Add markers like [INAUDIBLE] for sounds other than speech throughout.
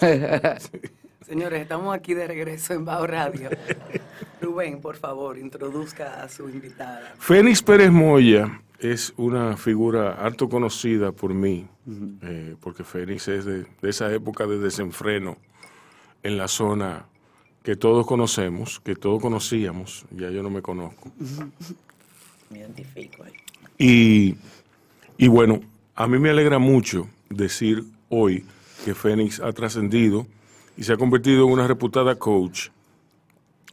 [LAUGHS] Señores, estamos aquí de regreso en Bajo Radio. Rubén, por favor, introduzca a su invitada. Fénix Pérez Moya es una figura harto conocida por mí, eh, porque Fénix es de, esa época de desenfreno en la zona que todos conocemos, que todos conocíamos, ya yo no me conozco. [LAUGHS] Me identifico ahí. Y, y bueno, a mí me alegra mucho decir hoy que Fénix ha trascendido y se ha convertido en una reputada coach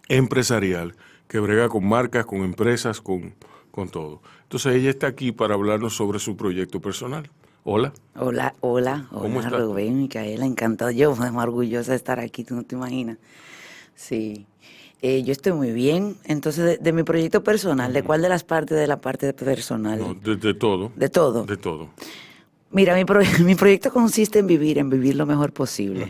empresarial que brega con marcas, con empresas, con, con todo. Entonces ella está aquí para hablarnos sobre su proyecto personal. Hola. Hola, hola, ¿Cómo hola estás? Rubén, Micaela, encantado. Yo [LAUGHS] muy orgullosa de estar aquí, tú no te imaginas. Sí, Eh, yo estoy muy bien. Entonces, de, de mi proyecto personal, ¿de cuál de las partes de la parte personal? No, de, de todo. De todo. De todo. Mira, mi, pro- [LAUGHS] mi proyecto consiste en vivir, en vivir lo mejor posible.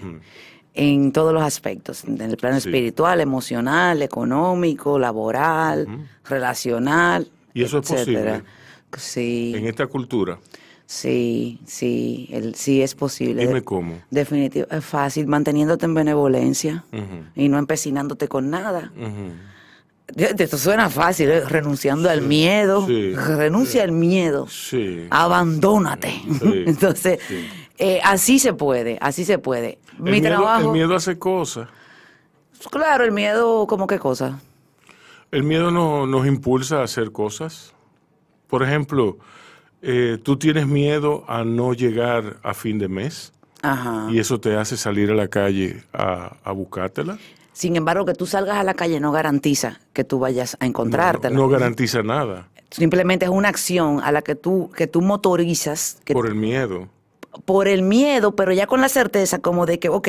En todos los aspectos, en el plano Sí. espiritual, emocional, económico, laboral, relacional. ¿Y eso es etcétera. posible? Sí. En esta cultura. Sí, sí, el, sí es posible. Dime cómo. Definitivo, es fácil, manteniéndote en benevolencia y no empecinándote con nada. De- Esto suena fácil, ¿eh? renunciando al miedo. sí, Renuncia al miedo. Sí. Abandónate. Sí, [LAUGHS] Entonces, sí. eh, así se puede, así se puede. El Mi miedo, trabajo. el miedo hace cosas. Claro, el miedo, ¿cómo qué cosa? El miedo no- nos impulsa a hacer cosas. Por ejemplo, eh, tú tienes miedo a no llegar a fin de mes Ajá. y eso te hace salir a la calle a, a buscártela. Sin embargo, que tú salgas a la calle no garantiza que tú vayas a No, encontrártela. no garantiza nada Simplemente es una acción a la que tú, que tú motorizas, que por el miedo. por el miedo, pero ya con la certeza como de que, ok,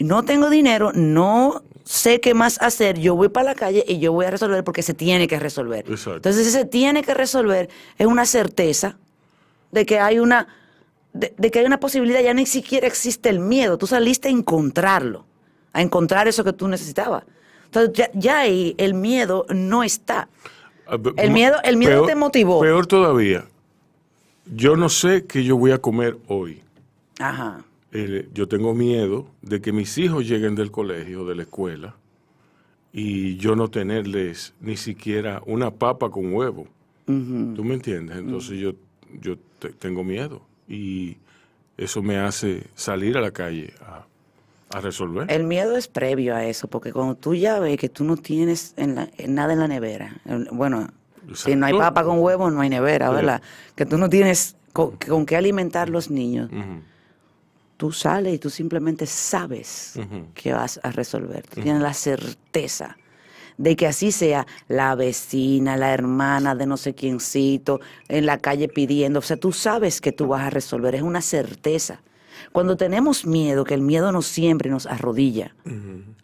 no tengo dinero, no sé qué más hacer, yo voy para la calle y yo voy a resolver porque se tiene que resolver. Exacto. Entonces, ese tiene que resolver es una certeza de que hay una, de, de que hay una posibilidad, ya ni siquiera existe el miedo, tú saliste a encontrarlo, a encontrar eso que tú necesitabas. Entonces, ya, ya ahí el miedo no está. Ah, El miedo- el miedo te motivó. Peor todavía, yo no sé qué yo voy a comer hoy. Ajá. Eh, yo tengo miedo de que mis hijos lleguen del colegio, de la escuela, y yo no tenerles ni siquiera una papa con huevo. ¿Tú me entiendes? Entonces yo, yo te- tengo miedo y eso me hace salir a la calle a, a resolver. El miedo es previo a eso, porque cuando tú ya ves que tú no tienes en la- en nada en la nevera, bueno, si no hay papa con huevo, no hay nevera, Sí. ¿verdad? Que tú no tienes con, con qué alimentar los niños, tú sales y tú simplemente sabes que vas a resolver. Tú tienes la certeza de que así sea la vecina, la hermana de no sé quiéncito, en la calle pidiendo. O sea, tú sabes que tú vas a resolver, es una certeza. Cuando tenemos miedo, que el miedo nos siempre nos arrodilla,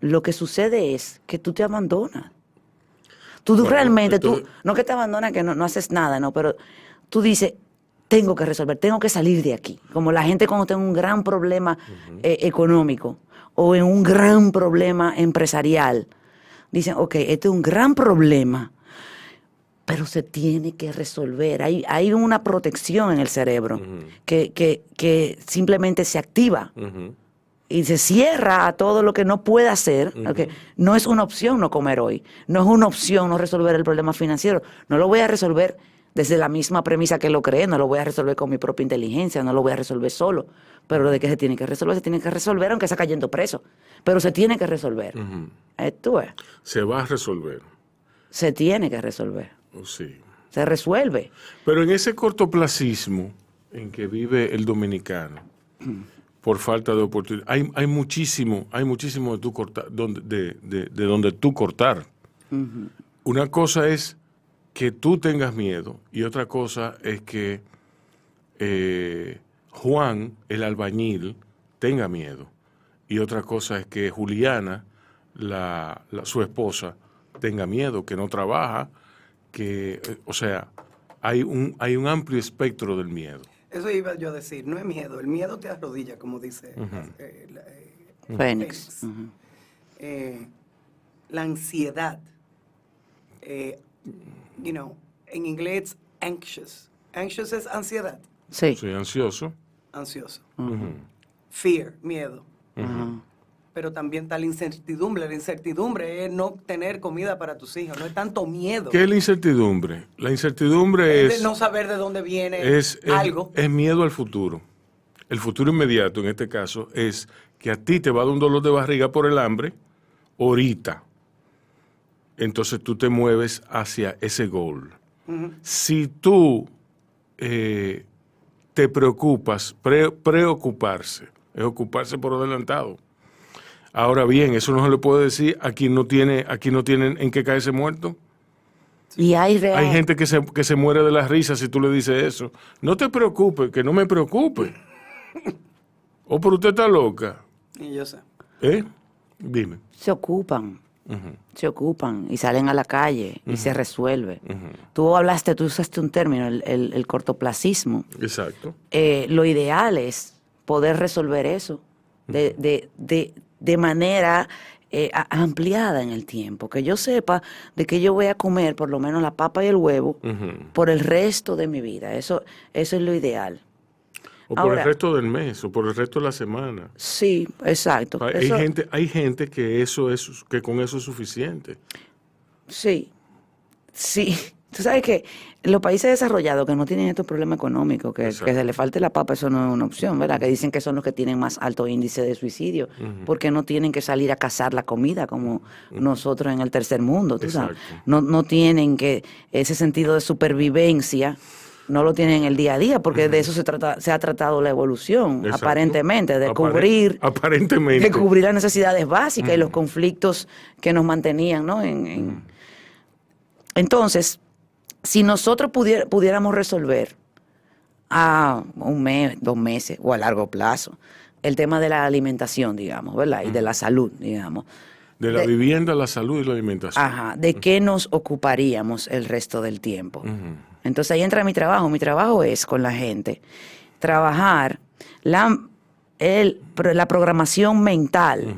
lo que sucede es que tú te abandonas. Tú Bueno, realmente, tú, no que te abandonas, que no, no haces nada, no, pero tú dices, tengo que resolver, tengo que salir de aquí. Como la gente cuando tiene un gran problema eh, económico o en un gran problema empresarial, dicen, ok, este es un gran problema, pero se tiene que resolver. Hay, hay una protección en el cerebro que, que, que simplemente se activa y se cierra a todo lo que no puede hacer. ok. No es una opción no comer hoy, no es una opción no resolver el problema financiero. No lo voy a resolver desde la misma premisa que lo creé, no lo voy a resolver con mi propia inteligencia, no lo voy a resolver solo. Pero lo de que se tiene que resolver, se tiene que resolver aunque sea cayendo preso. Pero se tiene que resolver. Tú ves, Se va a resolver. se tiene que resolver. Sí. Se resuelve. Pero en ese cortoplacismo en que vive el dominicano, por falta de oportunidad, hay, hay muchísimo, hay muchísimo de, tú cortar, donde, de, de- de donde tú cortar. Una cosa es que tú tengas miedo y otra cosa es que eh, Juan, el albañil, tenga miedo. Y otra cosa es que Juliana, la, la- su esposa, tenga miedo, que no trabaja, que, o sea, hay un, hay un amplio espectro del miedo. Eso iba yo a decir, no es miedo, el miedo te arrodilla, como dice eh, la, eh, Fénix. Eh, la ansiedad, eh, you know, en inglés anxious. Anxious es ansiedad, Sí. Soy ansioso. ansioso. Fear, miedo. Pero también está la incertidumbre. La incertidumbre es no tener comida para tus hijos, no es tanto miedo. ¿Qué es la incertidumbre? La incertidumbre Es es, no saber de dónde viene es, algo. es miedo al futuro. El futuro inmediato, en este caso, es que a ti te va a dar un dolor de barriga por el hambre ahorita. Entonces tú te mueves hacia ese goal. Si tú eh, te preocupas, pre- preocuparse, es ocuparse por adelantado. Ahora bien, eso no se le puede decir a quien no tiene, a quien no tienen en qué caerse muerto. Y hay real. Hay gente que se, que se muere de la risa si tú le dices eso. No te preocupes, que no me preocupe. [LAUGHS] O por usted está loca. Y yo sé. ¿Eh? Dime. se ocupan, se ocupan y salen a la calle y se resuelve. Tú hablaste, tú usaste un término, el, el- el cortoplacismo. Exacto. Eh, lo ideal es poder resolver eso de, de, de, de manera eh, ampliada en el tiempo. Que yo sepa de que yo voy a comer por lo menos la papa y el huevo por el resto de mi vida. Eso, eso es lo ideal. O por el resto del mes, o por el resto de la semana. Sí, exacto. Hay Eso- gente, hay gente que eso es, que con eso es suficiente. Sí, sí. Tú sabes que los países desarrollados que no tienen estos problemas económicos, que, se le falte la papa, eso no es una opción, ¿verdad? Que dicen que son los que tienen más alto índice de suicidio, porque no tienen que salir a cazar la comida como nosotros en el tercer mundo, tú sabes. No, no tienen que ese sentido de supervivencia. No lo tienen en el día a día, porque de eso se trata, se ha tratado la evolución, Exacto. aparentemente, de Apare- cubrir Aparentemente. de cubrir las necesidades básicas y los conflictos que nos mantenían, ¿no? En, en- Entonces, si nosotros pudier- pudiéramos resolver a un mes, dos meses o a largo plazo el tema de la alimentación, digamos, ¿verdad? Y de la salud, digamos. De la de- vivienda, la salud y la alimentación. Ajá, ¿de qué nos ocuparíamos el resto del tiempo? Entonces ahí entra mi trabajo. Mi trabajo es con la gente trabajar la, el, la programación mental.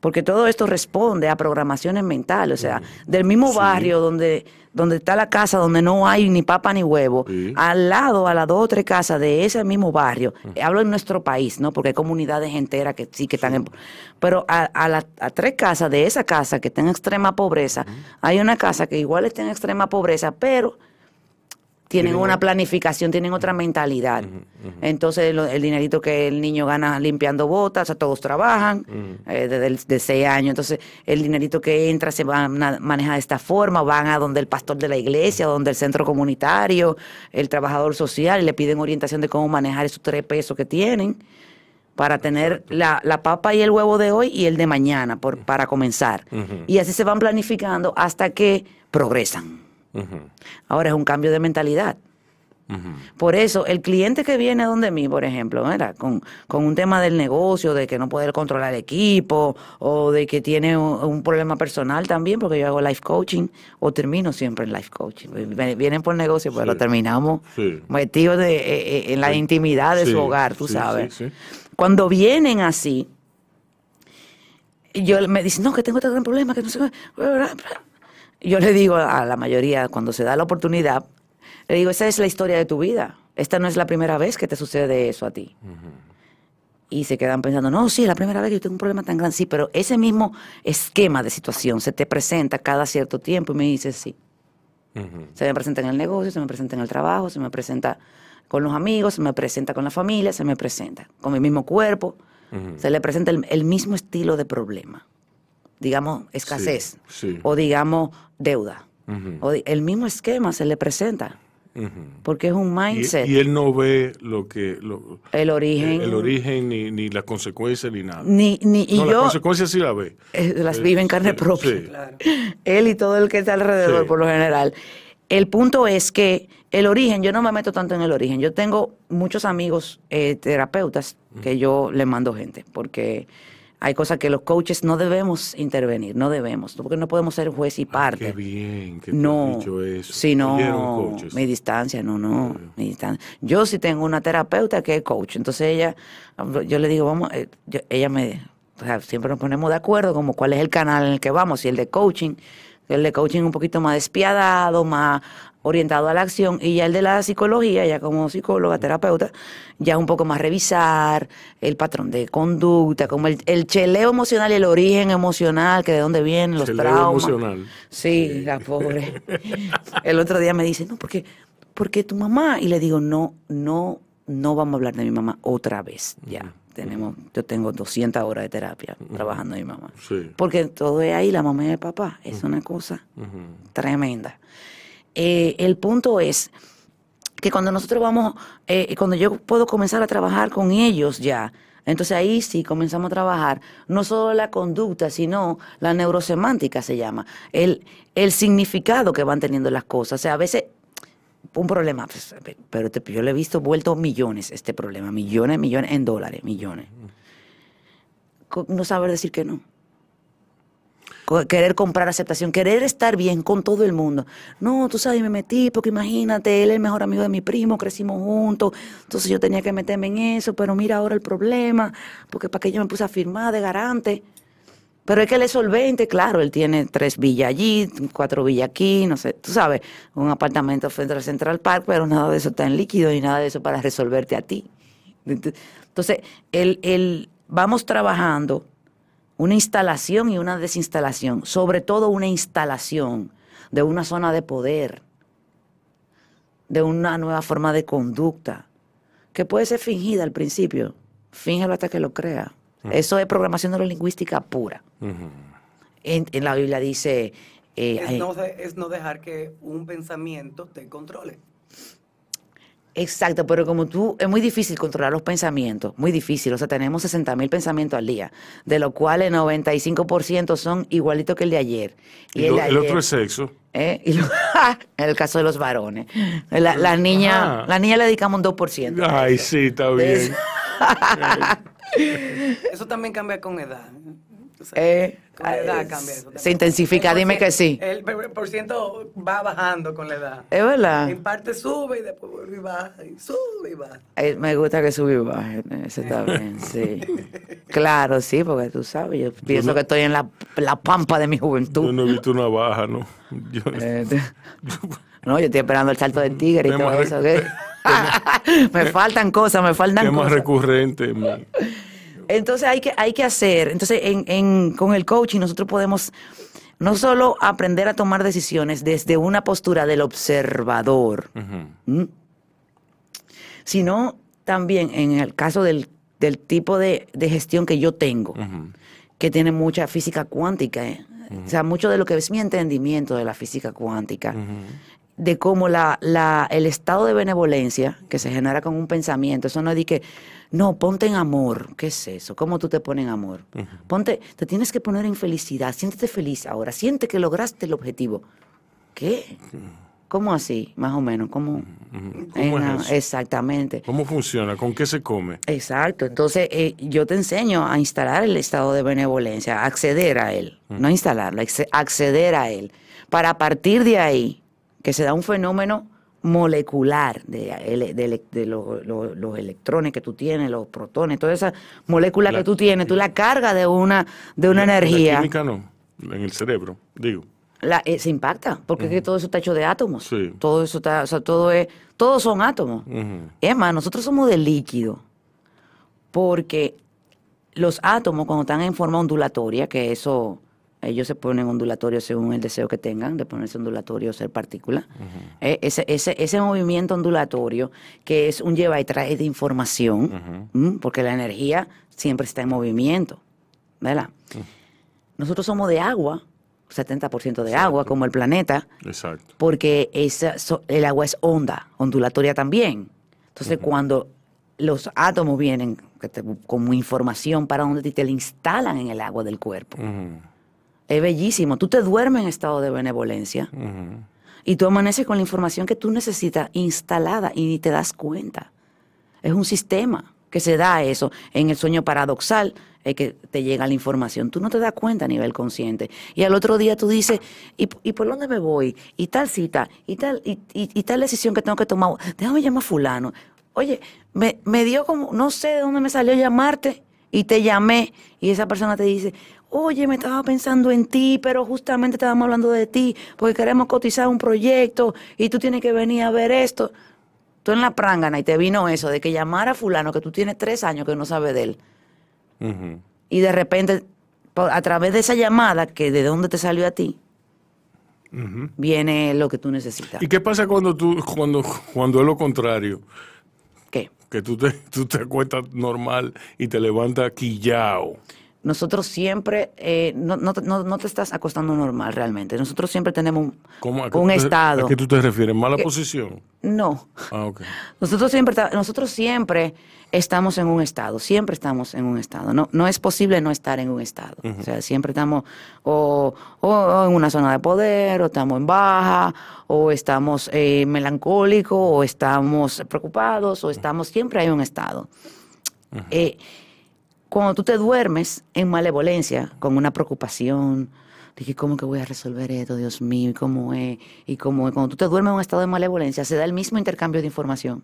Porque todo esto responde a programaciones mentales. O sea, del mismo Sí. barrio donde, donde está la casa donde no hay ni papa ni huevo, Sí. al lado, a las dos o tres casas de ese mismo barrio, hablo en nuestro país, ¿no? Porque hay comunidades enteras que sí que están en... Pero a, a, la- a tres casas de esa casa que está en extrema pobreza, hay una casa que igual está en extrema pobreza, pero tienen una planificación, tienen otra mentalidad. Entonces, lo- el dinerito que el niño gana limpiando botas, o sea, todos trabajan eh, desde de seis años. Entonces, el dinerito que entra se va a na- maneja de esta forma, van a donde el pastor de la iglesia, donde el centro comunitario, el trabajador social, y le piden orientación de cómo manejar esos tres pesos que tienen para tener la, la papa y el huevo de hoy y el de mañana por, para comenzar. Y así se van planificando hasta que progresan. Ahora es un cambio de mentalidad. Por eso, el cliente que viene donde mí, por ejemplo, ¿verdad? Con, con un tema del negocio, de que no puede controlar el equipo, o de que tiene un, un problema personal también, porque yo hago life coaching, o termino siempre en life coaching. Vienen por negocio, pero Sí. terminamos Sí. metidos de- eh, eh, en la Sí. intimidad de su hogar, tú sabes. Cuando vienen así, yo me dicen, no, que tengo este gran problema, que no sé qué. Yo le digo a la mayoría, cuando se da la oportunidad, le digo, esa es la historia de tu vida. Esta no es la primera vez que te sucede eso a ti. Y se quedan pensando, no, sí, es la primera vez que yo tengo un problema tan grande. Sí, pero ese mismo esquema de situación se te presenta cada cierto tiempo y me dices, sí. Se me presenta en el negocio, se me presenta en el trabajo, se me presenta con los amigos, se me presenta con la familia, se me presenta con mi mismo cuerpo. Se le presenta el, el mismo estilo de problema. Digamos, escasez. sí. O digamos, deuda. O el mismo esquema se le presenta. Porque es un mindset. y él no ve lo que lo- el origen. el origen ni, ni las consecuencias ni nada. Ni, ni, y no, las yo consecuencias sí las ve. eh, las Eh, vive en carne propia. sí. Claro. Él y todo el que está alrededor, Sí. por lo general. El punto es que el origen, yo no me meto tanto en el origen. Yo tengo muchos amigos eh, terapeutas que yo le mando gente, porque hay cosas que los coaches no debemos intervenir, no debemos, porque no podemos ser juez y parte. Qué bien que No, dicho eso. si no, mi distancia, no, no, mi distancia. Yo sí tengo una terapeuta que es coach, entonces ella, yo le digo, vamos, eh, yo- ella me, o sea, siempre nos ponemos de acuerdo como cuál es el canal en el que vamos, si el de coaching, el de coaching un poquito más despiadado, más, orientado a la acción y ya el de la psicología, ya como psicóloga, terapeuta, ya un poco más revisar el patrón de conducta, como el, el cheleo emocional y el origen emocional, que de dónde vienen los Cheleo traumas. emocional. Sí, la pobre. [LAUGHS] El otro día me dice, no, porque, porque tu mamá, y le digo, no, no, no vamos a hablar de mi mamá otra vez, ya. Tenemos, yo tengo 200 horas de terapia trabajando en mi mamá. Sí. Porque todo es ahí, la mamá y el papá. Es una cosa tremenda. Eh, el punto es que cuando nosotros vamos, eh, cuando yo puedo comenzar a trabajar con ellos ya, entonces ahí sí comenzamos a trabajar no solo la conducta, sino la neurosemántica se llama, el, el significado que van teniendo las cosas. O sea, a veces un problema, pues, pero yo le he visto vuelto millones este problema, millones, millones en dólares, millones. No saber decir que no. Querer comprar aceptación, querer estar bien con todo el mundo. No, tú sabes, me metí porque imagínate, él es el mejor amigo de mi primo, crecimos juntos, entonces yo tenía que meterme en eso, pero mira ahora el problema, porque para que yo me puse a firmar de garante. Pero es que él es solvente, claro, él tiene tres villas allí, cuatro villas aquí, no sé, tú sabes, un apartamento frente al Central Park, pero nada de eso está en líquido y nada de eso para resolverte a ti. Entonces, el, el- vamos trabajando una instalación y una desinstalación, sobre todo una instalación de una zona de poder, de una nueva forma de conducta, que puede ser fingida al principio, fíngelo hasta que lo crea. Eso es programación neurolingüística pura. En, en la Biblia dice... eh, Es no, es no dejar que un pensamiento te controle. Exacto, pero como tú, es muy difícil controlar los pensamientos, muy difícil. O sea, tenemos 60 mil pensamientos al día, de los cuales 95% son igualitos que el de ayer. Y el, lo- de el otro es sexo. ¿eh? Y lo- [LAUGHS] en el caso de los varones. La, la niña, Ajá. la niña le dedicamos un 2%. Ay, sí, está bien. [LAUGHS] Eso también cambia con edad. Tú sabes, Eh, con la edad cambia eso. se intensifica, El dime que sí. El por ciento va bajando con la edad. Es verdad. En parte sube y después vuelve y baja. Y sube y baja. Eh, me gusta que subí y baje, eso está [LAUGHS] bien, sí. Claro, sí, porque tú sabes, yo pienso no- que estoy en la, la pampa de mi juventud. Yo no he visto una baja, ¿no? Yo- Eh, te- [LAUGHS] no, yo estoy esperando el salto del tigre y todo eso. ¿qué? [LAUGHS] me faltan cosas, me faltan cosas. recurrente. man. Entonces hay que, hay que hacer, entonces en, en- con el coaching nosotros podemos no solo aprender a tomar decisiones desde una postura del observador, sino también en el caso del, del tipo de, de gestión que yo tengo, que tiene mucha física cuántica, ¿eh? o sea, mucho de lo que es mi entendimiento de la física cuántica, de cómo la, la, el estado de benevolencia que se genera con un pensamiento, eso no es de que, no, ponte en amor, ¿qué es eso? ¿Cómo tú te pones en amor? Ponte, te tienes que poner en felicidad, siéntete feliz ahora, siente que lograste el objetivo. ¿Qué? ¿Cómo así? Más o menos, ¿cómo? ¿Cómo En- es eso? Exactamente. ¿Cómo funciona? ¿Con qué se come? Exacto. Entonces, eh, yo te enseño a instalar el estado de benevolencia, acceder a él, no instalarlo, acce- acceder a él, para partir de ahí, que se da un fenómeno molecular de, los electrones que tú tienes, los protones, toda esa molécula La- que tú tienes, tú la cargas de una, de una La- energía. La química no, en el cerebro, digo. La- eh, se impacta, porque es que todo eso está hecho de átomos. Sí. Todo eso está, o sea, todo es, todos son átomos. Es más, nosotros somos de líquido, porque los átomos cuando están en forma ondulatoria, que eso, ellos se ponen ondulatorios según el deseo que tengan, de ponerse ondulatorio o ser partícula, eh, ese, ese, ese movimiento ondulatorio, que es un lleva y trae de información, porque la energía siempre está en movimiento, ¿verdad? Nosotros somos de agua, 70% de agua, como el planeta, Exacto. porque esa, so- el agua es onda, ondulatoria también. Entonces, cuando los átomos vienen como información para donde te, te la instalan en el agua del cuerpo, es bellísimo. Tú te duermes en estado de benevolencia y tú amaneces con la información que tú necesitas instalada y ni te das cuenta. Es un sistema que se da eso en el sueño paradoxal, es que te llega la información. Tú no te das cuenta a nivel consciente. Y al otro día tú dices, ¿y, y por dónde me voy? Y tal cita, y tal, y, y- y tal decisión que tengo que tomar. Déjame llamar a fulano. Oye, me, me dio como, no sé de dónde me salió llamarte. Y te llamé y esa persona te dice, oye, me estaba pensando en ti, pero justamente estábamos hablando de ti porque queremos cotizar un proyecto y tú tienes que venir a ver esto. Tú en la prangana y te vino eso de que llamara a fulano que tú tienes tres años que no sabes de él y de repente a través de esa llamada que de dónde te salió a ti viene lo que tú necesitas. ¿Y qué pasa cuando tú, cuando, cuando es lo contrario? Que tú te, [LAUGHS] tú te acuestas normal y te levantas quillao. Nosotros siempre, eh, no, no, te- no- no te estás acostando normal realmente. Nosotros siempre tenemos un, ¿Cómo? ¿A qué un te- estado. ¿A qué tú te refieres? ¿Mala posición? No. Ah, ok. Nosotros siempre, nosotros siempre estamos en un estado, siempre estamos en un estado. No, no es posible no estar en un estado. O sea, siempre estamos o, o- o en una zona de poder, o estamos en baja, o estamos eh, melancólicos, o estamos preocupados, o estamos, siempre hay un estado. Eh, cuando tú te duermes en malevolencia, con una preocupación, que cómo que voy a resolver esto, Dios mío, y cómo es, y cómo es. Cuando tú te duermes en un estado de malevolencia, se da el mismo intercambio de información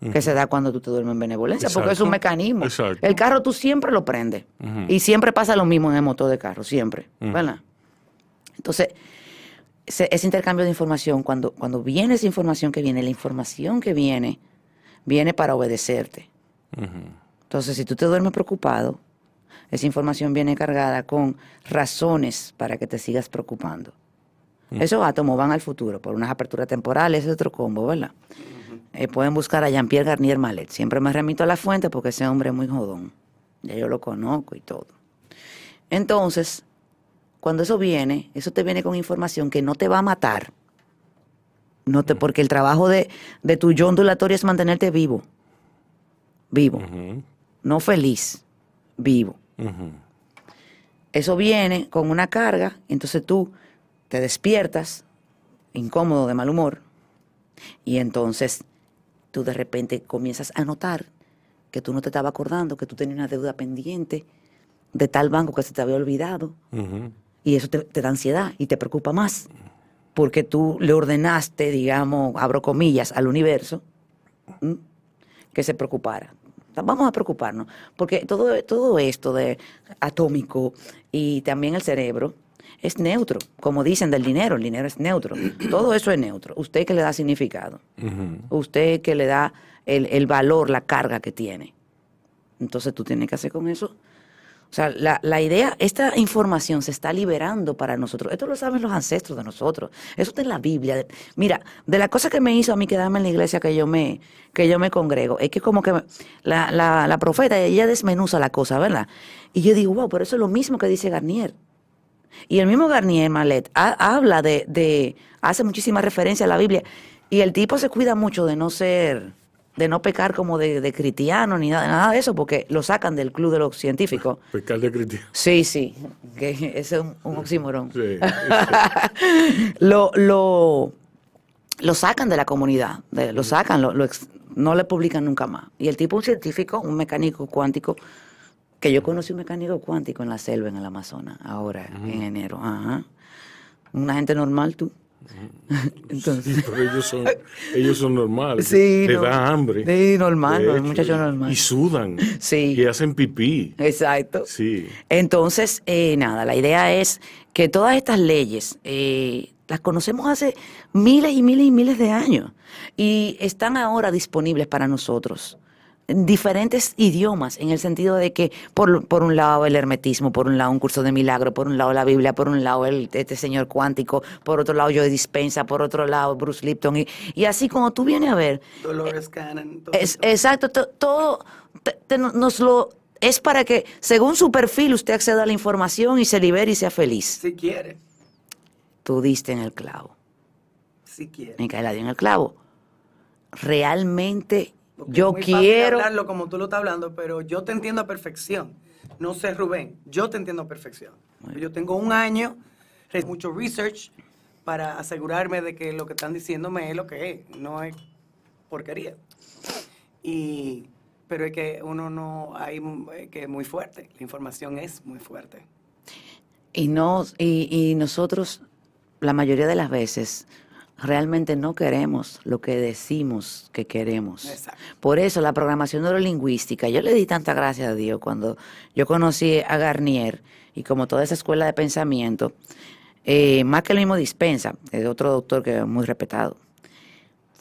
que se da cuando tú te duermes en benevolencia, porque es un mecanismo. Exacto. El carro tú siempre lo prendes. Y siempre pasa lo mismo en el motor de carro, siempre. ¿Verdad? Entonces, ese, ese intercambio de información, cuando, cuando viene esa información que viene, la información que viene, viene para obedecerte. Entonces, si tú te duermes preocupado, esa información viene cargada con razones para que te sigas preocupando. Esos átomos van al futuro por unas aperturas temporales, es otro combo, ¿verdad? Eh, pueden buscar a Jean-Pierre Garnier Mallet. Siempre me remito a la fuente porque ese hombre es muy jodón. Ya yo lo conozco y todo. Entonces, cuando eso viene, eso te viene con información que no te va a matar. No te, porque el trabajo de, de tu yo ondulatorio es mantenerte vivo. Vivo. No feliz. Vivo. Eso viene con una carga, entonces tú te despiertas incómodo, de mal humor, y entonces tú de repente comienzas a notar que tú no te estabas acordando, que tú tenías una deuda pendiente de tal banco que se te había olvidado, y eso te, te da ansiedad y te preocupa más, porque tú le ordenaste, digamos, abro comillas, al universo, ¿m? que se preocupara. Vamos a preocuparnos, porque todo, todo esto de atómico y también el cerebro es neutro, como dicen del dinero, el dinero es neutro. [CLEARS THROAT] Todo eso es neutro. Usted que le da significado, usted que le da el, el valor, la carga que tiene. Entonces tú tienes que hacer con eso. O sea, la, la idea, esta información se está liberando para nosotros. Esto lo saben los ancestros de nosotros. Eso está en la Biblia. Mira, de la cosa que me hizo a mí quedarme en la iglesia que yo me, que yo me congrego, es que como que la, la, la profeta, ella desmenuza la cosa, ¿verdad? Y yo digo, wow, pero eso es lo mismo que dice Garnier. Y el mismo Garnier Malet ha- habla de, de, hace muchísima referencia a la Biblia. Y el tipo se cuida mucho de no ser, de no pecar como de, de cristiano ni nada, nada de eso, porque lo sacan del club de los científicos. [LAUGHS] Pecar de cristiano. Sí, sí, que [LAUGHS] ese es un, un oxímoron. [LAUGHS] Sí, lo, lo, lo sacan de la comunidad, de- lo sacan, lo, lo ex- no le publican nunca más. Y el tipo, un científico, un mecánico cuántico, que yo conocí un mecánico cuántico en la selva, en el Amazonas, ahora, en enero. Ajá. Una gente normal, tú. [LAUGHS] Entonces. Sí, pero ellos son, ellos son normales. Sí, Les no. da hambre. Sí, normal, no, el hecho, muchacho normal. Y sudan. [LAUGHS] Sí. Y hacen pipí. Exacto. Sí. Entonces, eh, nada, la idea es que todas estas leyes eh, las conocemos hace miles y miles y miles de años y están ahora disponibles para nosotros diferentes idiomas, en el sentido de que por, por un lado el hermetismo, por un lado un curso de milagro, por un lado la Biblia, por un lado el, este señor cuántico, por otro lado yo de dispensa, por otro lado Bruce Lipton, y, y así como tú vienes a ver, Dolores Cannon. todo es, exacto, to- todo te- te- nos lo es para que según su perfil usted acceda a la información y se libere y sea feliz. Si quiere, Tú diste en el clavo. si quiere. Micaela dio en el clavo. Realmente yo es muy fácil quiero hablarlo como tú lo estás hablando, pero yo te entiendo a perfección. No sé, Rubén, yo te entiendo a perfección. Yo tengo un año, mucho research para asegurarme de que lo que están diciéndome es lo que es, no es porquería. Y, pero es que uno no, hay que es muy fuerte, la información es muy fuerte. y no y, y nosotros la mayoría de las veces realmente no queremos lo que decimos que queremos. Exacto. Por eso la programación neurolingüística, yo le di tanta gracia a Dios cuando yo conocí a Garnier y como toda esa escuela de pensamiento, eh, más que el mismo dispensa, es otro doctor que es muy respetado.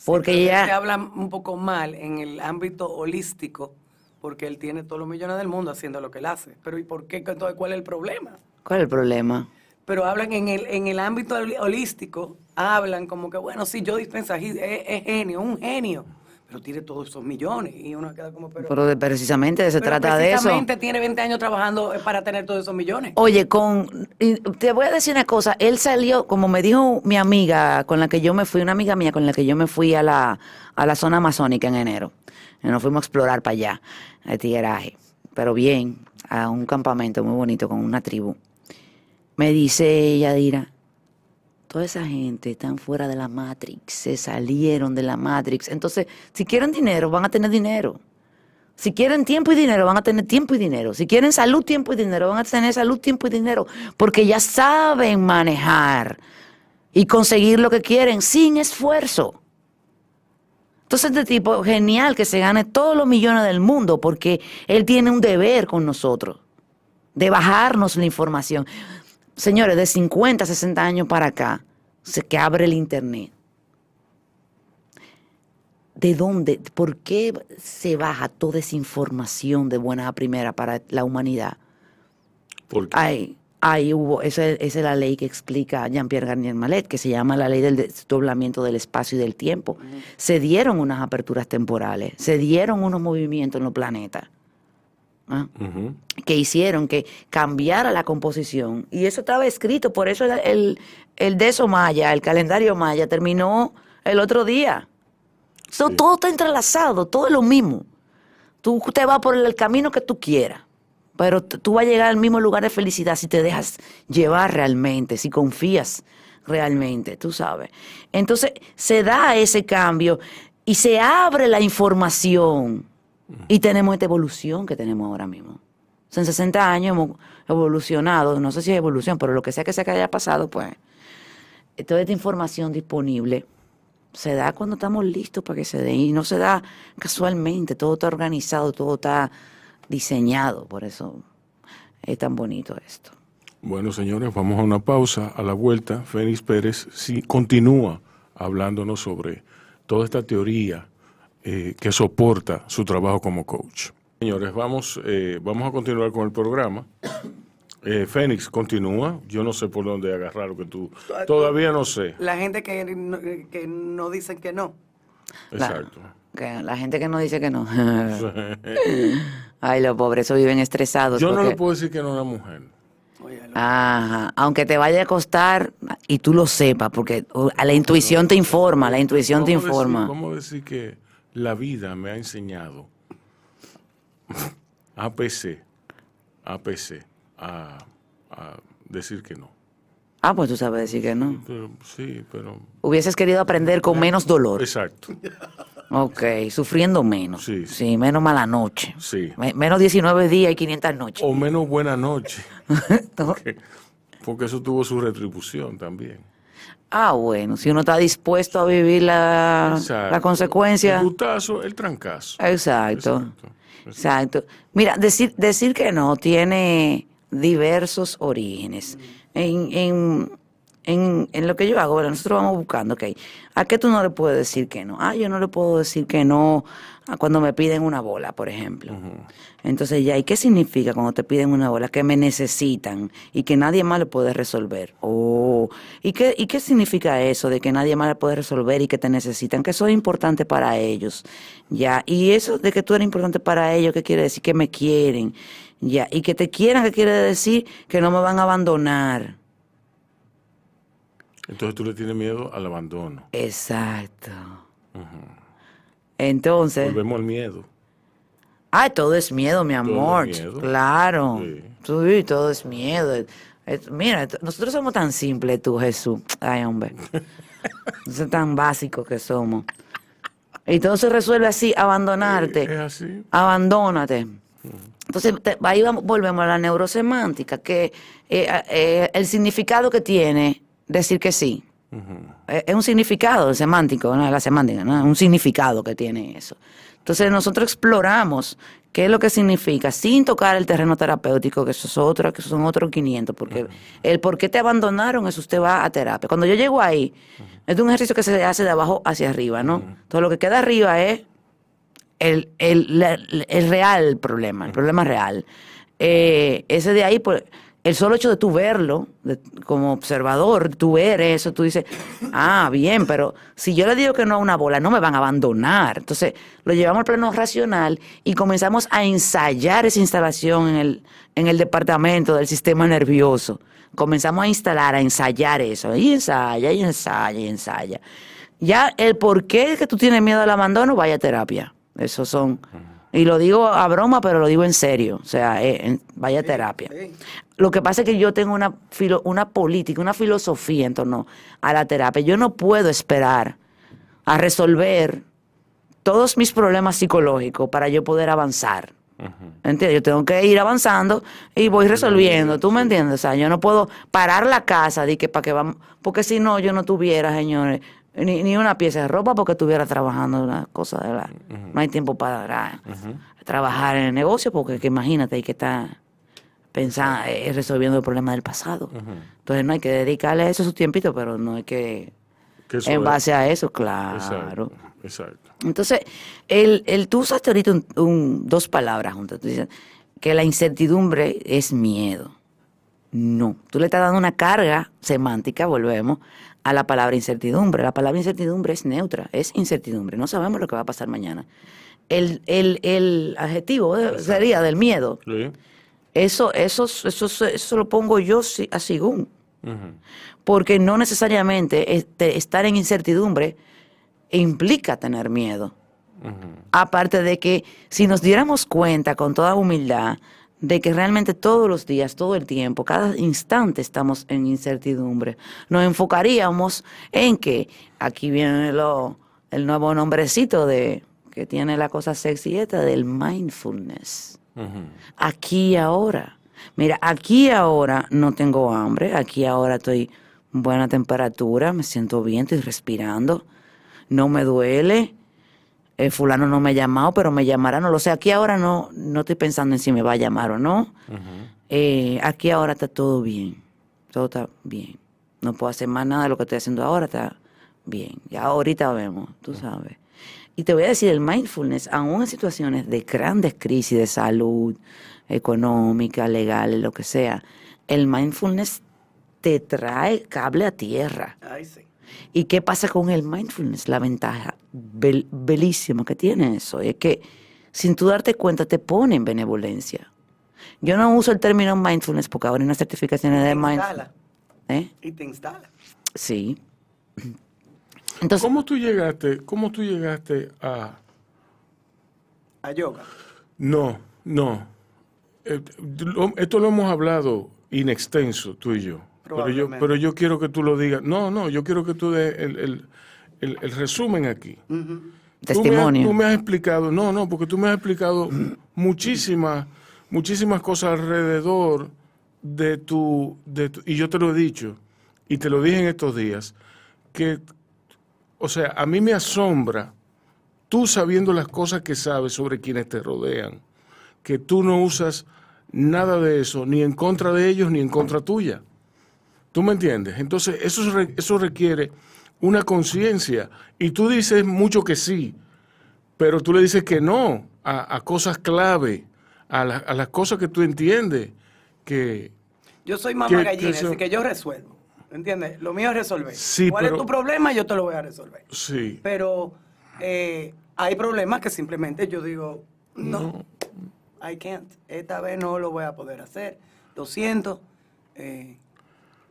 Porque Pero Se ya... habla un poco mal en el ámbito holístico, porque él tiene todos los millones del mundo haciendo lo que él hace. Pero ¿y por qué? Entonces, ¿cuál es el problema? ¿Cuál es el problema? Pero hablan en el, en el ámbito hol- holístico, hablan como que, bueno, sí, yo dispensa, es, es genio, un genio, pero tiene todos esos millones. Y uno queda como, pero, Pero de- precisamente se pero trata de eso. precisamente tiene 20 años trabajando eh, para tener todos esos millones. Oye, con te voy a decir una cosa, él salió, como me dijo mi amiga con la que yo me fui, una amiga mía con la que yo me fui a la, a la zona amazónica en enero. Y nos fuimos a explorar para allá, a tigueraje, pero bien, a un campamento muy bonito con una tribu. Me dice Yadira, toda esa gente están fuera de la Matrix, se salieron de la Matrix. Entonces, si quieren dinero, van a tener dinero. Si quieren tiempo y dinero, van a tener tiempo y dinero. Si quieren salud, tiempo y dinero, van a tener salud, tiempo y dinero. Porque ya saben manejar y conseguir lo que quieren sin esfuerzo. Entonces, este tipo, genial que se gane todos los millones del mundo porque él tiene un deber con nosotros de bajarnos la información. Señores, de 50, 60 años para acá, se que abre el Internet. ¿De dónde? ¿Por qué se baja toda esa información de buena a primera para la humanidad? Porque Ahí, ahí hubo, esa, esa es la ley que explica Jean-Pierre Garnier Mallet, que se llama la ley del desdoblamiento del espacio y del tiempo. Se dieron unas aperturas temporales, se dieron unos movimientos en los planetas. ¿Ah? Que hicieron que cambiara la composición. Y eso estaba escrito, por eso el, el, de eso maya, el calendario maya, terminó el otro día. So, Sí. Todo está entrelazado, todo es lo mismo. Tú te vas por el camino que tú quieras, pero tú vas a llegar al mismo lugar de felicidad si te dejas llevar realmente, si confías realmente, tú sabes. Entonces se da ese cambio y se abre la información y tenemos esta evolución que tenemos ahora mismo. O sea, en 60 años hemos evolucionado, no sé si es evolución, pero lo que sea que sea que haya pasado, pues toda esta información disponible se da cuando estamos listos para que se dé y no se da casualmente, todo está organizado, todo está diseñado, por eso es tan bonito esto. Bueno, señores, vamos a una pausa. A la vuelta, Fénix Pérez continúa hablándonos sobre toda esta teoría eh, que soporta su trabajo como coach. Señores, vamos, eh, vamos a continuar con el programa. Eh, Fénix, continúa. Yo no sé por dónde agarrar lo que tú... Todavía no sé. La gente que no, que no dicen que no. La- Exacto. que la gente que no dice que no. [LAUGHS] Ay, los pobres, eso viven estresados. Yo no le puedo decir que no a una mujer. Ajá, aunque te vaya a costar y tú lo sepas, porque a la intuición te informa, la intuición te decir- informa. Vamos a decir que la vida me ha enseñado APC, APC, a, a decir que no. Ah, pues tú sabes decir que no. Pero, sí, pero... Hubieses querido aprender con menos dolor. Exacto, Ok, sufriendo menos. Sí, Sí, menos mala noche. sí. Me- menos 19 días y 500 noches. O menos buena noche, [LAUGHS] ¿No? que- porque eso tuvo su retribución también. Ah, bueno, si uno está dispuesto a vivir la, la consecuencia. El putazo, el trancazo. Exacto. Exacto. Exacto. Mira, decir, decir que no tiene diversos orígenes. En, en, en, en lo que yo hago, bueno, nosotros vamos buscando, ok, ¿a qué tú no le puedes decir que no? Ah, yo no le puedo decir que no a cuando me piden una bola, por ejemplo. Entonces ya, ¿y qué significa cuando te piden una bola? Que me necesitan y que nadie más le puede resolver. Oh, ¿y qué, ¿y qué significa eso de que nadie más le puede resolver y que te necesitan? Que soy importante para ellos. Ya, y eso de que tú eres importante para ellos, ¿qué quiere decir? Que me quieren. Ya, y que te quieran, ¿qué quiere decir? Que no me van a abandonar. Entonces tú le tienes miedo al abandono. Exacto. Entonces, Volvemos al miedo. ay, todo es miedo, mi es amor. miedo. Claro. Sí. Sí, todo es miedo. Es- mira, nosotros somos tan simples, tú, Jesús. Ay, hombre. [LAUGHS] Nosotros tan básicos que somos. Y todo se resuelve así, abandonarte. Es así. Abandónate. Entonces, te- ahí vamos, volvemos a la neurosemántica, que eh, eh, el significado que tiene decir que sí. es, es un significado semántico, ¿no? la semántica, ¿no? un significado que tiene eso. Entonces nosotros exploramos qué es lo que significa sin tocar el terreno terapéutico, que eso es otro, que son otros 500, porque el por qué te abandonaron es usted va a terapia. Cuando yo llego ahí, es un ejercicio que se hace de abajo hacia arriba, ¿no? Todo lo que queda arriba es el, el, el real problema, el problema real. Eh, ese de ahí, pues, el solo hecho de tú verlo, de- como observador, tú ver eso, tú dices, ah, bien, pero si yo le digo que no a una bola, no me van a abandonar. Entonces, lo llevamos al plano racional y comenzamos a ensayar esa instalación en el, en el departamento del sistema nervioso. Comenzamos a instalar, a ensayar eso, y ensaya, y ensaya, y ensaya. Ya el por qué que tú tienes miedo al abandono, vaya a terapia. Esos son. Y lo digo a broma, pero lo digo en serio. O sea, eh, vaya terapia. sí. Lo que pasa es que yo tengo una, filo- una política, una filosofía en torno a la terapia. Yo no puedo esperar a resolver todos mis problemas psicológicos para yo poder avanzar. ¿Entiendes? Yo tengo que ir avanzando y voy resolviendo. ¿Tú me entiendes? O sea, yo no puedo parar la casa de que para que vamos. Porque si no, yo no tuviera, señores, ni, ni una pieza de ropa porque estuviera trabajando una cosa de la. No hay tiempo para trabajar en el negocio porque que imagínate, hay que estar pensando, eh, resolviendo el problema del pasado. Entonces no hay que dedicarle a eso su tiempito, pero no hay que. En es- base a eso, claro. Exacto, exacto. Entonces, el, el, tú usaste ahorita un- un- dos palabras juntas. Tú dices que la incertidumbre es miedo. No, tú le estás dando una carga semántica, volvemos, a la palabra incertidumbre. La palabra incertidumbre es neutra, es incertidumbre. No sabemos lo que va a pasar mañana. El, el, el adjetivo sería del miedo. Sí. Eso, eso, eso, eso lo pongo yo a según porque no necesariamente este, estar en incertidumbre implica tener miedo. Aparte de que si nos diéramos cuenta con toda humildad de que realmente todos los días, todo el tiempo, cada instante estamos en incertidumbre, nos enfocaríamos en que aquí viene lo, el nuevo nombrecito de que tiene la cosa sexy esta del mindfulness aquí ahora. Mira, aquí ahora no tengo hambre, aquí ahora estoy en buena temperatura, me siento bien, estoy respirando, no me duele. El fulano no me ha llamado, pero me llamará, no lo sé. Aquí ahora no, no estoy pensando en si me va a llamar o no. Eh, aquí ahora está todo bien, todo está bien. No puedo hacer más nada de lo que estoy haciendo ahora, está bien. Ya ahorita vemos, tú sabes. Y te voy a decir, el mindfulness, aún en situaciones de grandes crisis de salud, económica, legal, lo que sea, el mindfulness te trae cable a tierra. Ay, sí. ¿Y qué pasa con el mindfulness? La ventaja bel- belísima que tiene eso es que sin tú darte cuenta te pone en benevolencia. Yo no uso el término mindfulness porque ahora hay unas certificaciones de mindfulness. ¿Eh? Y te instala. Sí. Entonces, ¿Cómo tú llegaste, cómo tú llegaste a... A yoga. No, no. Eh, lo- Esto lo hemos hablado in extenso, tú y yo. Pero yo, pero yo quiero que tú lo digas. No, no, yo quiero que tú des el, el- el- el resumen aquí. testimonio. Tú me, has, tú me has explicado, no, no, porque tú me has explicado muchísimas, muchísimas cosas alrededor de tu, de tu- y yo te lo he dicho, y te lo dije en estos días, que, o sea, a mí me asombra tú sabiendo las cosas que sabes sobre quienes te rodean, que tú no usas nada de eso, ni en contra de ellos, ni en contra tuya. ¿Tú me entiendes? Entonces, eso, eso requiere una conciencia. Y tú dices mucho que sí, pero tú le dices que no a, a cosas clave, a, la- a las cosas que tú entiendes que... Yo soy mamá Que- que gallina, eso- así que yo resuelvo. ¿Entiendes? Lo mío es resolver. Sí, ¿Cuál pero- es tu problema? Yo te lo voy a resolver. Sí. Pero eh, hay problemas que simplemente yo digo, no, I can't. Esta vez no lo voy a poder hacer. Lo siento. Eh,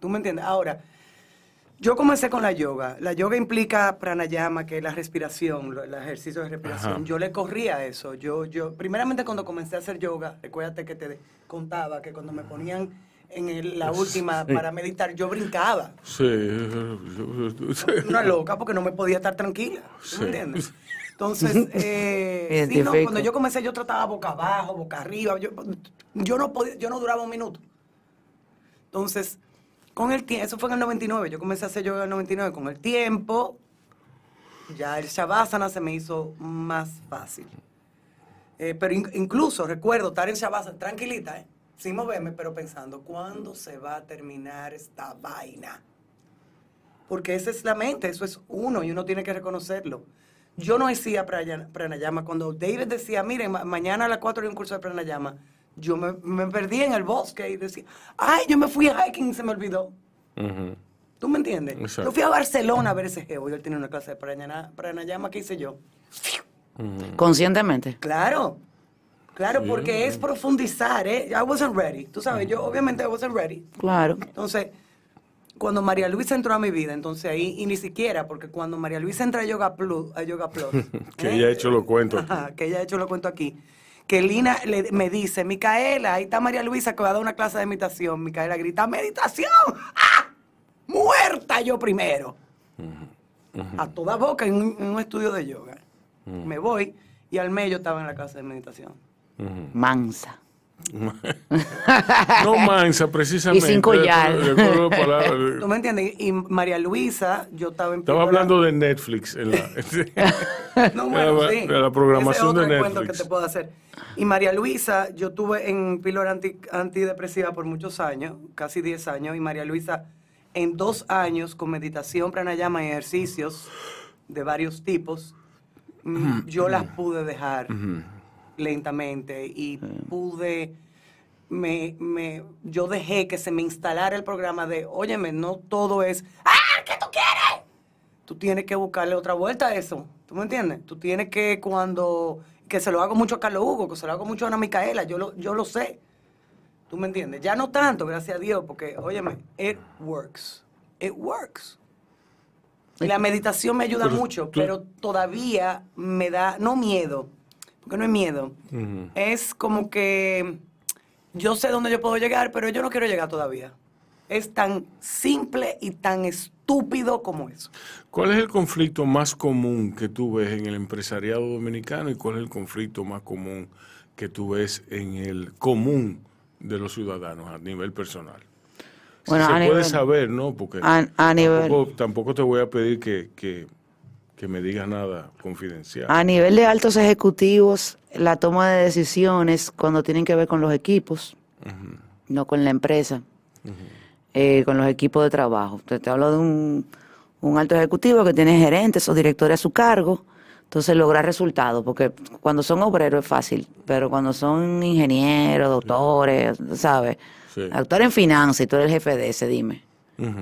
¿Tú me entiendes? Ahora, yo comencé con la yoga. La yoga implica pranayama, que es la respiración, el ejercicio de respiración. Ajá. Yo le corría eso. Yo, yo, primeramente cuando comencé a hacer yoga, recuérdate que te contaba que cuando me ponían en el- la última Sí. para meditar, yo brincaba. Sí. [LAUGHS] Una loca porque no me podía estar tranquila. ¿tú Sí. me entiendes? [LAUGHS] Entonces, eh, sí, no, cuando yo comencé yo trataba boca abajo, boca arriba. Yo, yo no podía, yo no duraba un minuto. Entonces, Con el tiempo, eso fue en el 99, yo comencé a hacer yoga en el 99, con el tiempo, ya el Shavasana se me hizo más fácil. Eh, pero in- incluso recuerdo estar en Shavasana tranquilita, ¿eh? sin moverme, pero pensando, ¿cuándo se va a terminar esta vaina? Porque esa es la mente, eso es uno y uno tiene que reconocerlo. Yo no praya- pranayama. Cuando David decía, miren, ma- mañana a las 4 hay un curso de pranayama, yo me, me perdí en el bosque y decía, ay, yo me fui a hiking y se me olvidó. ¿Tú me entiendes? Exacto. Yo fui a Barcelona a ver ese geo y él tiene una clase de pranayama, pranayama que hice yo. Conscientemente. Claro, claro, Sí. porque es profundizar, ¿eh? I wasn't ready. Tú sabes, yo obviamente I wasn't ready. Claro. Entonces, cuando María Luisa entró a mi vida, entonces ahí, y ni siquiera, porque cuando María Luisa entra a Yoga Plus, a Yoga Plus [LAUGHS] Que ¿eh? ella ha hecho los cuentos. Ajá, [LAUGHS] que ella ha hecho lo cuento aquí, que Lina le- me dice, Micaela, ahí está María Luisa que va a dar una clase de meditación. Micaela grita, ¡meditación! ¡Ah! ¡Muerta yo primero! A toda boca en un, en un estudio de yoga. Me voy y al medio estaba en la clase de meditación. Mansa. No mansa, precisamente. [LAUGHS] Y sin collar. ¿Tú me entiendes? Y María Luisa, yo estaba en Estaba hablando de Netflix. En la, [LAUGHS] No, bueno, la- sí. de la programación Ese es de otro Netflix. que te puedo hacer. Y María Luisa, yo tuve en píldora anti- antidepresiva por muchos años, casi 10 años, y María Luisa, en dos años, con meditación, pranayama y ejercicios de varios tipos, mm, yo las pude dejar lentamente y pude, me, me, yo dejé que se me instalara el programa de, óyeme, no todo es, ¡ah, qué tú quieres! tú tienes que buscarle otra vuelta a eso. ¿Tú me entiendes? Tú tienes que cuando, que se lo hago mucho a Carlos Hugo, que se lo hago mucho a Ana Micaela, yo lo, yo lo sé. ¿Tú me entiendes? Ya no tanto, gracias a Dios, porque, óyeme, it works. It works. Y la meditación me ayuda Pero mucho, tú- pero todavía me da, no miedo, porque no es miedo, es como que yo sé dónde yo puedo llegar, pero yo no quiero llegar todavía. Es tan simple y tan estúpido como eso. ¿Cuál es el conflicto más común que tú ves en el empresariado dominicano y cuál es el conflicto más común que tú ves en el común de los ciudadanos a nivel personal? Si Bueno, se a puede nivel- saber, ¿no? Porque a- a nivel- tampoco, tampoco te voy a pedir que, que, que me digas nada confidencial. A nivel de altos ejecutivos, la toma de decisiones cuando tienen que ver con los equipos, no con la empresa, eh, con los equipos de trabajo. Te, te hablo de un, un alto ejecutivo que tiene gerentes o directores a su cargo, entonces lograr resultados, porque cuando son obreros es fácil, pero cuando son ingenieros, doctores, ¿sabes? Sí. Doctor en finanzas y tú eres el jefe de ese, dime.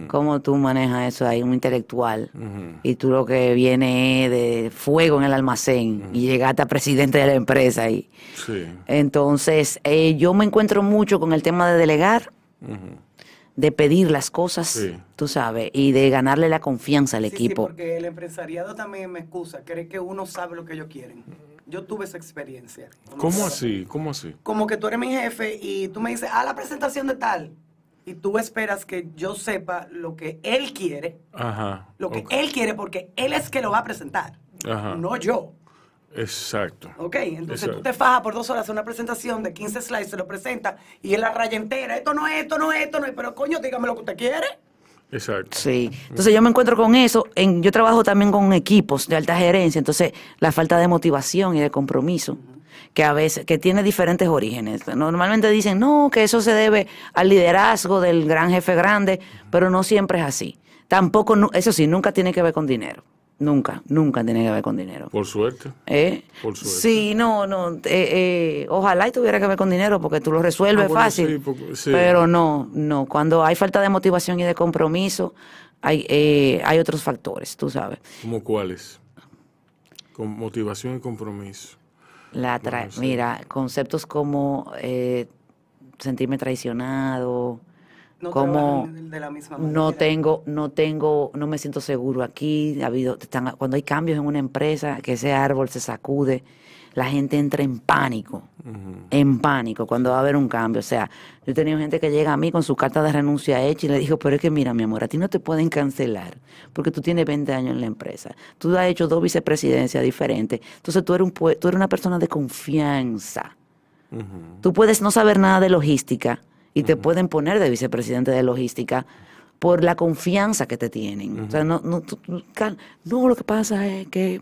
¿Cómo tú manejas eso ahí, un intelectual? Y tú lo que viene es de fuego en el almacén y llegaste a presidente de la empresa. Y, Sí. entonces, eh, yo me encuentro mucho con el tema de delegar, de pedir las cosas, Sí. tú sabes, y de ganarle la confianza al Sí, sí, equipo. porque el empresariado también me excusa, cree que uno sabe lo que ellos quieren. Yo tuve esa experiencia. ¿Cómo así? ¿Cómo así? Como que tú eres mi jefe y tú me dices, a la presentación de tal. Y tú esperas que yo sepa lo que él quiere, Ajá. lo que él quiere, porque él es que lo va a presentar, Ajá. no yo. Exacto. ¿Ok? Entonces Exacto. tú te fajas por dos horas en una presentación de 15 slides, se lo presenta y él la raya entera. Esto no es, esto no es, esto no es. Pero coño, dígame lo que usted quiere. Exacto. Sí, entonces yo me encuentro con eso. En, yo trabajo también con equipos de alta gerencia, entonces la falta de motivación y de compromiso, que a veces, que tiene diferentes orígenes. Normalmente dicen, no, que eso se debe al liderazgo del gran jefe grande, pero no siempre es así. Tampoco, eso sí, nunca tiene que ver con dinero. Nunca, nunca tiene que ver con dinero. Por suerte. ¿Eh? Por suerte. Sí, no, no. eh, eh, ojalá y tuviera que ver con dinero porque tú lo resuelves Ah, bueno, fácil. sí, porque- sí. Pero no, no. Cuando hay falta de motivación y de compromiso, hay, eh, hay otros factores, tú sabes. ¿Cómo cuáles? Con motivación y compromiso. La tra- Bueno, sí. Mira, conceptos como eh, sentirme traicionado, No como de, la misma no tengo, no tengo, no me siento seguro aquí. Ha habido, están- cuando hay cambios en una empresa, que ese árbol se sacude, la gente entra en pánico, en pánico cuando va a haber un cambio. O sea, yo he tenido gente que llega a mí con su carta de renuncia hecha y le digo, pero es que mira, mi amor, a ti no te pueden cancelar porque tú tienes 20 años en la empresa. Tú has hecho dos vicepresidencias diferentes. Entonces tú eres, un, tú eres una persona de confianza. Tú puedes no saber nada de logística y te pueden poner de vicepresidente de logística por la confianza que te tienen. O sea, no, no, tú- no, lo que pasa es que...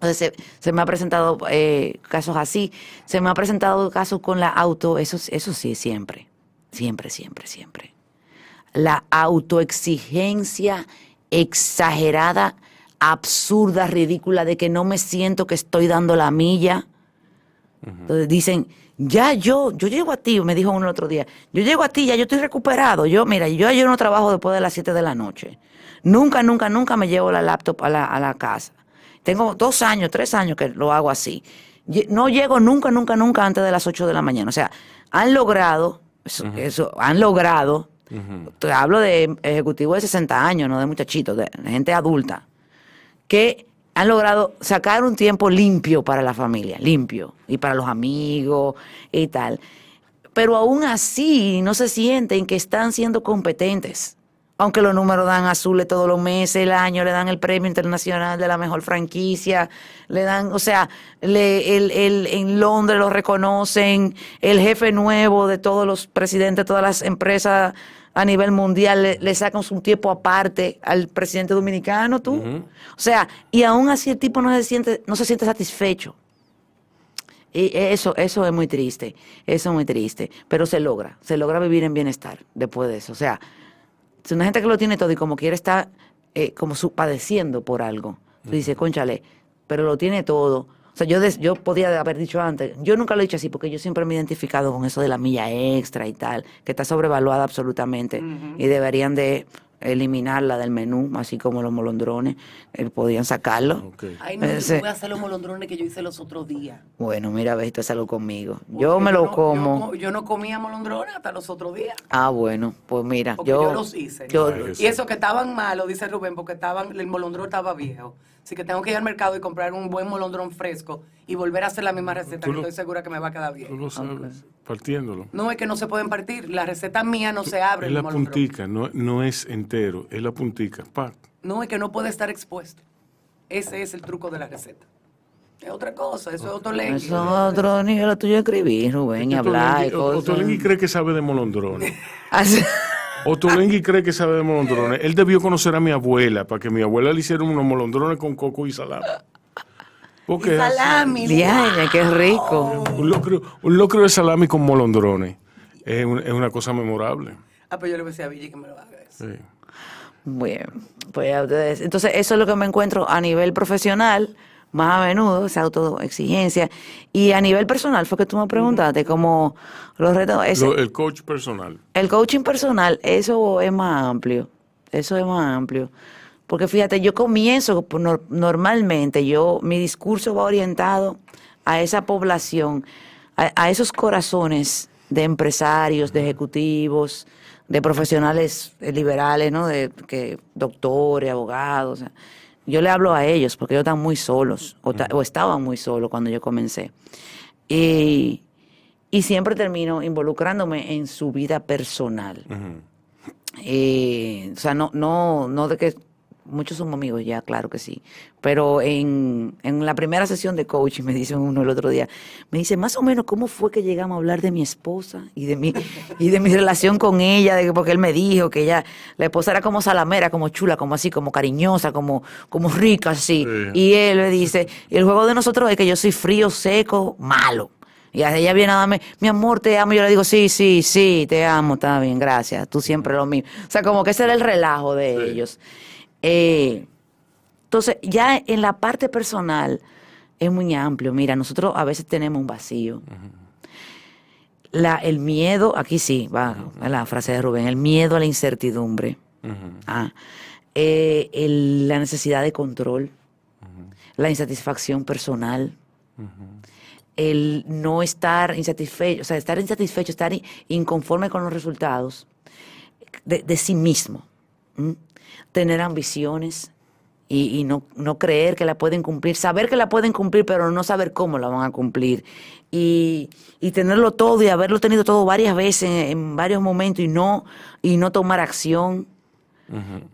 Entonces, se, se me ha presentado eh, casos así, se me ha presentado casos con la auto, eso, eso sí, siempre, siempre, siempre, siempre. La autoexigencia exagerada, absurda, ridícula, de que no me siento que estoy dando la milla. Entonces dicen, ya yo, yo llego a ti, me dijo uno el otro día, yo llego a ti, ya yo estoy recuperado. Yo, mira, yo, yo no trabajo después de las 7 de la noche. Nunca, nunca, nunca me llevo la laptop a la, a la casa. Tengo dos años, tres años que lo hago así. No llego nunca, nunca, nunca antes de las 8 de la mañana. O sea, han logrado, eso, eso, han logrado, te hablo de ejecutivos de 60 años, no de muchachitos, de gente adulta, que han logrado sacar un tiempo limpio para la familia, limpio, y para los amigos y tal. Pero aún así no se sienten que están siendo competentes. Aunque los números dan azules todos los meses, el año, le dan el premio internacional de la mejor franquicia, le dan, o sea, le- el- el- en Londres lo reconocen, el jefe nuevo de todos los presidentes de todas las empresas a nivel mundial le, le sacan un tiempo aparte al presidente dominicano, tú. O sea, y aún así el tipo no se siente, no se siente satisfecho. Y eso, eso es muy triste, eso es muy triste, pero se logra, se logra vivir en bienestar después de eso. O sea, una gente que lo tiene todo y como quiere estar eh, como su- padeciendo por algo, tú dices, conchale, pero lo tiene todo. O sea, yo, des- yo podía haber dicho antes, yo nunca lo he dicho así porque yo siempre me he identificado con eso de la milla extra y tal, que está sobrevaluada absolutamente y deberían de eliminarla del menú, así como los molondrones, eh, podían sacarlo. Ok. Ay, no, yo voy a hacer los molondrones que yo hice los otros días. Bueno, mira, ve, esto es algo conmigo. Yo me lo no- como. Yo, yo no comía molondrones hasta los otros días. Ah, bueno, pues mira, Porque yo, yo, los hice. yo- Ay, y eso que estaban malos, dice Rubén, porque estaban, el molondrón estaba viejo. Así que tengo que ir al mercado y comprar un buen molondrón fresco y volver a hacer la misma receta, Tú que lo- estoy segura que me va a quedar Tú bien. lo sabes, partiéndolo. No es que no se pueden partir. La receta mía no se abre. Es la molondrón. puntica, no, no es entero, es la puntica. Pa. No es que no puede estar expuesto. Ese es el truco de la receta. Es otra cosa, eso es otro lengua. eso es otro nivel tuyo escribir, Rubén, y hablar y cosas. Otolengui cree que sabe de molondrones. [LAUGHS] Otolengui cree que sabe de molondrones. Él debió conocer a mi abuela para que mi abuela le hiciera unos molondrones con coco y salami. Porque Y salami. Diañe, qué rico. Un locro, un locro de salami con molondrones es, un- es una cosa memorable. Ah, pues yo le voy a decir a Villa que me lo haga eso. Sí. Bien, pues ya ustedes. Entonces, eso es lo que me encuentro a nivel profesional, más a menudo, esa autoexigencia. Y a nivel personal, fue que tú me preguntaste, como los retos. ese- Lo- el coach personal. El coaching personal, eso es más amplio. Eso es más amplio. Porque fíjate, yo comienzo, normalmente, yo, mi discurso va orientado a esa población, a, a esos corazones de empresarios, de ejecutivos, de profesionales eh, liberales, ¿no? De que doctores, abogados. o sea, yo le hablo a ellos porque ellos están muy solos, o, o estaban muy solos cuando yo comencé. Y, y siempre termino involucrándome en su vida personal. Eh, o sea, no, no, no de que muchos somos amigos ya, claro que sí. Pero en, en la primera sesión de coaching, me dice uno el otro día, me dice más o menos cómo fue que llegamos a hablar de mi esposa y de mi, y de mi relación con ella, de que, porque él me dijo que ella, la esposa era como salamera, como chula, como así, como cariñosa, como, como rica, así. Sí. Y él me dice, el juego de nosotros es que yo soy frío, seco, malo. Y ella viene a darme, mi amor, te amo. Yo le digo, sí, sí, sí, te amo, está bien, gracias. Tú siempre lo mismo. O sea, como que ese era el relajo de Sí. ellos. Eh, entonces, ya en la parte personal es muy amplio. Mira, nosotros a veces tenemos un vacío. La, el miedo, aquí sí, va la frase de Rubén, el miedo a la incertidumbre. Ah, eh, el- la necesidad de control, la insatisfacción personal, el no estar insatisfecho, o sea, estar insatisfecho, estar in- inconforme con los resultados de, de sí mismo, tener ambiciones y, y no, no creer que la pueden cumplir, saber que la pueden cumplir, pero no saber cómo la van a cumplir, y, y tenerlo todo y haberlo tenido todo varias veces en, en varios momentos y no, y no tomar acción.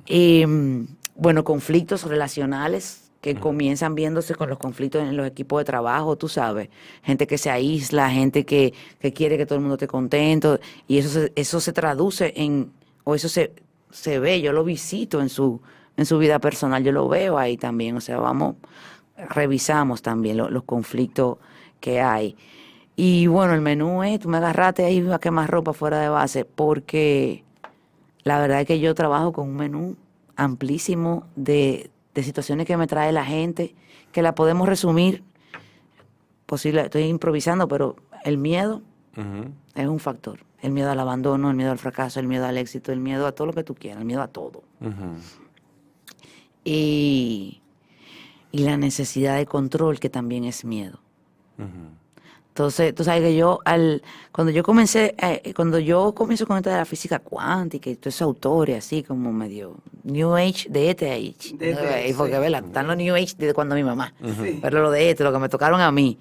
Eh, bueno, conflictos relacionales que comienzan viéndose con los conflictos en los equipos de trabajo, tú sabes, gente que se aísla, gente que, que quiere que todo el mundo esté contento, y eso se, eso se traduce en, o eso se se ve, yo lo visito en su, en su vida personal, yo lo veo ahí también, o sea, vamos, revisamos también lo- los conflictos que hay. Y bueno, el menú es, tú me agarraste ahí a quemar ropa fuera de base, porque la verdad es que yo trabajo con un menú amplísimo de, de situaciones que me trae la gente, que la podemos resumir, posible, estoy improvisando, pero el miedo es un factor. El miedo al abandono, el miedo al fracaso, el miedo al éxito, el miedo a todo lo que tú quieras, el miedo a todo. Y, y la necesidad de control, que también es miedo. Ujú. Entonces, tú sabes que yo, al, cuando yo comencé, eh, cuando yo comienzo con esto de la física cuántica y todos esos autores así como medio New Age de este age, De este age, Eh, porque sí. ¿verdad? están los New Age desde cuando mi mamá, Sí. pero lo de este, lo que me tocaron a mí.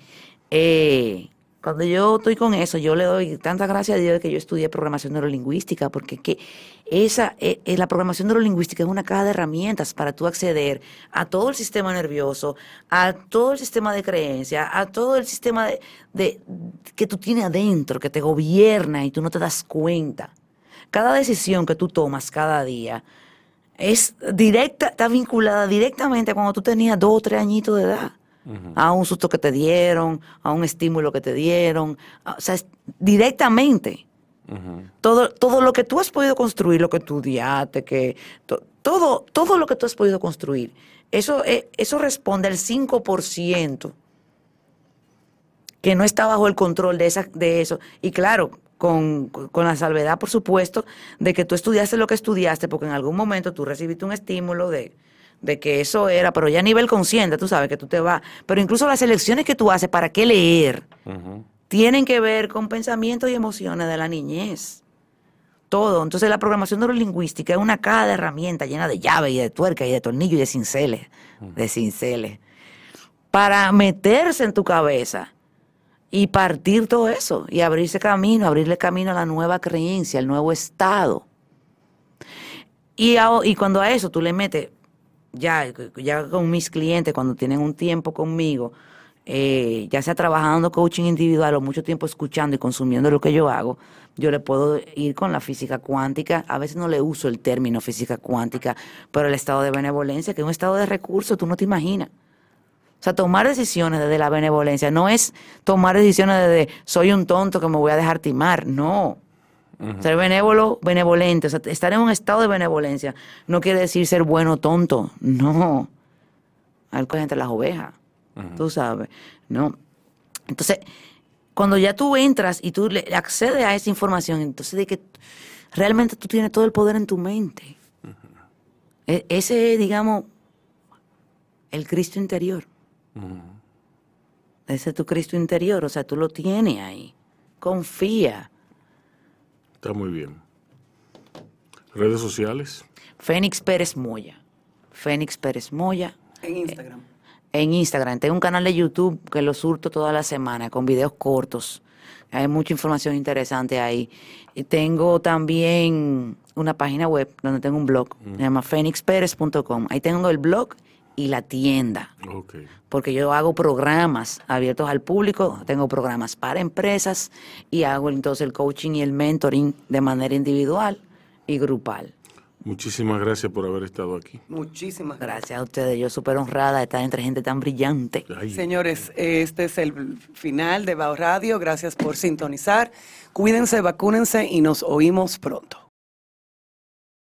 Eh, cuando yo estoy con eso, yo le doy tantas gracias a Dios de que yo estudié programación neurolingüística, porque que esa, eh, eh, la programación neurolingüística es una caja de herramientas para tú acceder a todo el sistema nervioso, a todo el sistema de creencia, a todo el sistema de, de- que tú tienes adentro, que te gobierna y tú no te das cuenta. Cada decisión que tú tomas cada día es directa, está vinculada directamente a cuando tú tenías dos o tres añitos de edad. A un susto que te dieron, a un estímulo que te dieron, o sea, es directamente. Todo, todo lo que tú has podido construir, lo que estudiaste, que to- todo, todo lo que tú has podido construir, eso, eh, eso responde al 5% que no está bajo el control de, esa, de eso. Y claro, con, con la salvedad, por supuesto, de que tú estudiaste lo que estudiaste, porque en algún momento tú recibiste un estímulo de, de que eso era, pero ya a nivel consciente, tú sabes que tú te vas. Pero incluso las elecciones que tú haces para qué leer. Tienen que ver con pensamientos y emociones de la niñez. Todo. Entonces la programación neurolingüística es una caja de herramientas llena de llaves y de tuercas y de tornillos y de cinceles, de cinceles, para meterse en tu cabeza y partir todo eso y abrirse camino, abrirle camino a la nueva creencia, al nuevo estado. Y, a- y cuando a eso tú le metes, ya, ya con mis clientes, cuando tienen un tiempo conmigo, eh, ya sea trabajando coaching individual o mucho tiempo escuchando y consumiendo lo que yo hago, yo le puedo ir con la física cuántica. A veces no le uso el término física cuántica, pero el estado de benevolencia, que es un estado de recurso, tú no te imaginas. O sea, tomar decisiones desde la benevolencia no es tomar decisiones desde soy un tonto que me voy a dejar timar. No. Ser benévolo, benevolente, o sea, estar en un estado de benevolencia no quiere decir ser bueno o tonto. No. Algo es entre las ovejas. Tú sabes. No. Entonces, cuando ya tú entras y tú le accedes a esa información, entonces de que realmente tú tienes todo el poder en tu mente. E- Ese es, digamos, el Cristo interior. Ese es tu Cristo interior, o sea, tú lo tienes ahí. Confía. Está muy bien. Redes sociales. Fénix Pérez Moya. Fénix Pérez Moya. En Instagram. En Instagram. Tengo un canal de YouTube que lo surto toda la semana con videos cortos. Hay mucha información interesante ahí. Y tengo también una página web donde tengo un blog. Se llama fénixperez.com. Ahí tengo el blog y la tienda. Ok. porque yo hago programas abiertos al público, tengo programas para empresas y hago entonces el coaching y el mentoring de manera individual y grupal. Muchísimas gracias por haber estado aquí. Muchísimas gracias. A ustedes, yo súper honrada de estar entre gente tan brillante. Ay, Señores, este es el final de Bao Radio. Gracias por sintonizar. Cuídense, vacúnense y nos oímos pronto.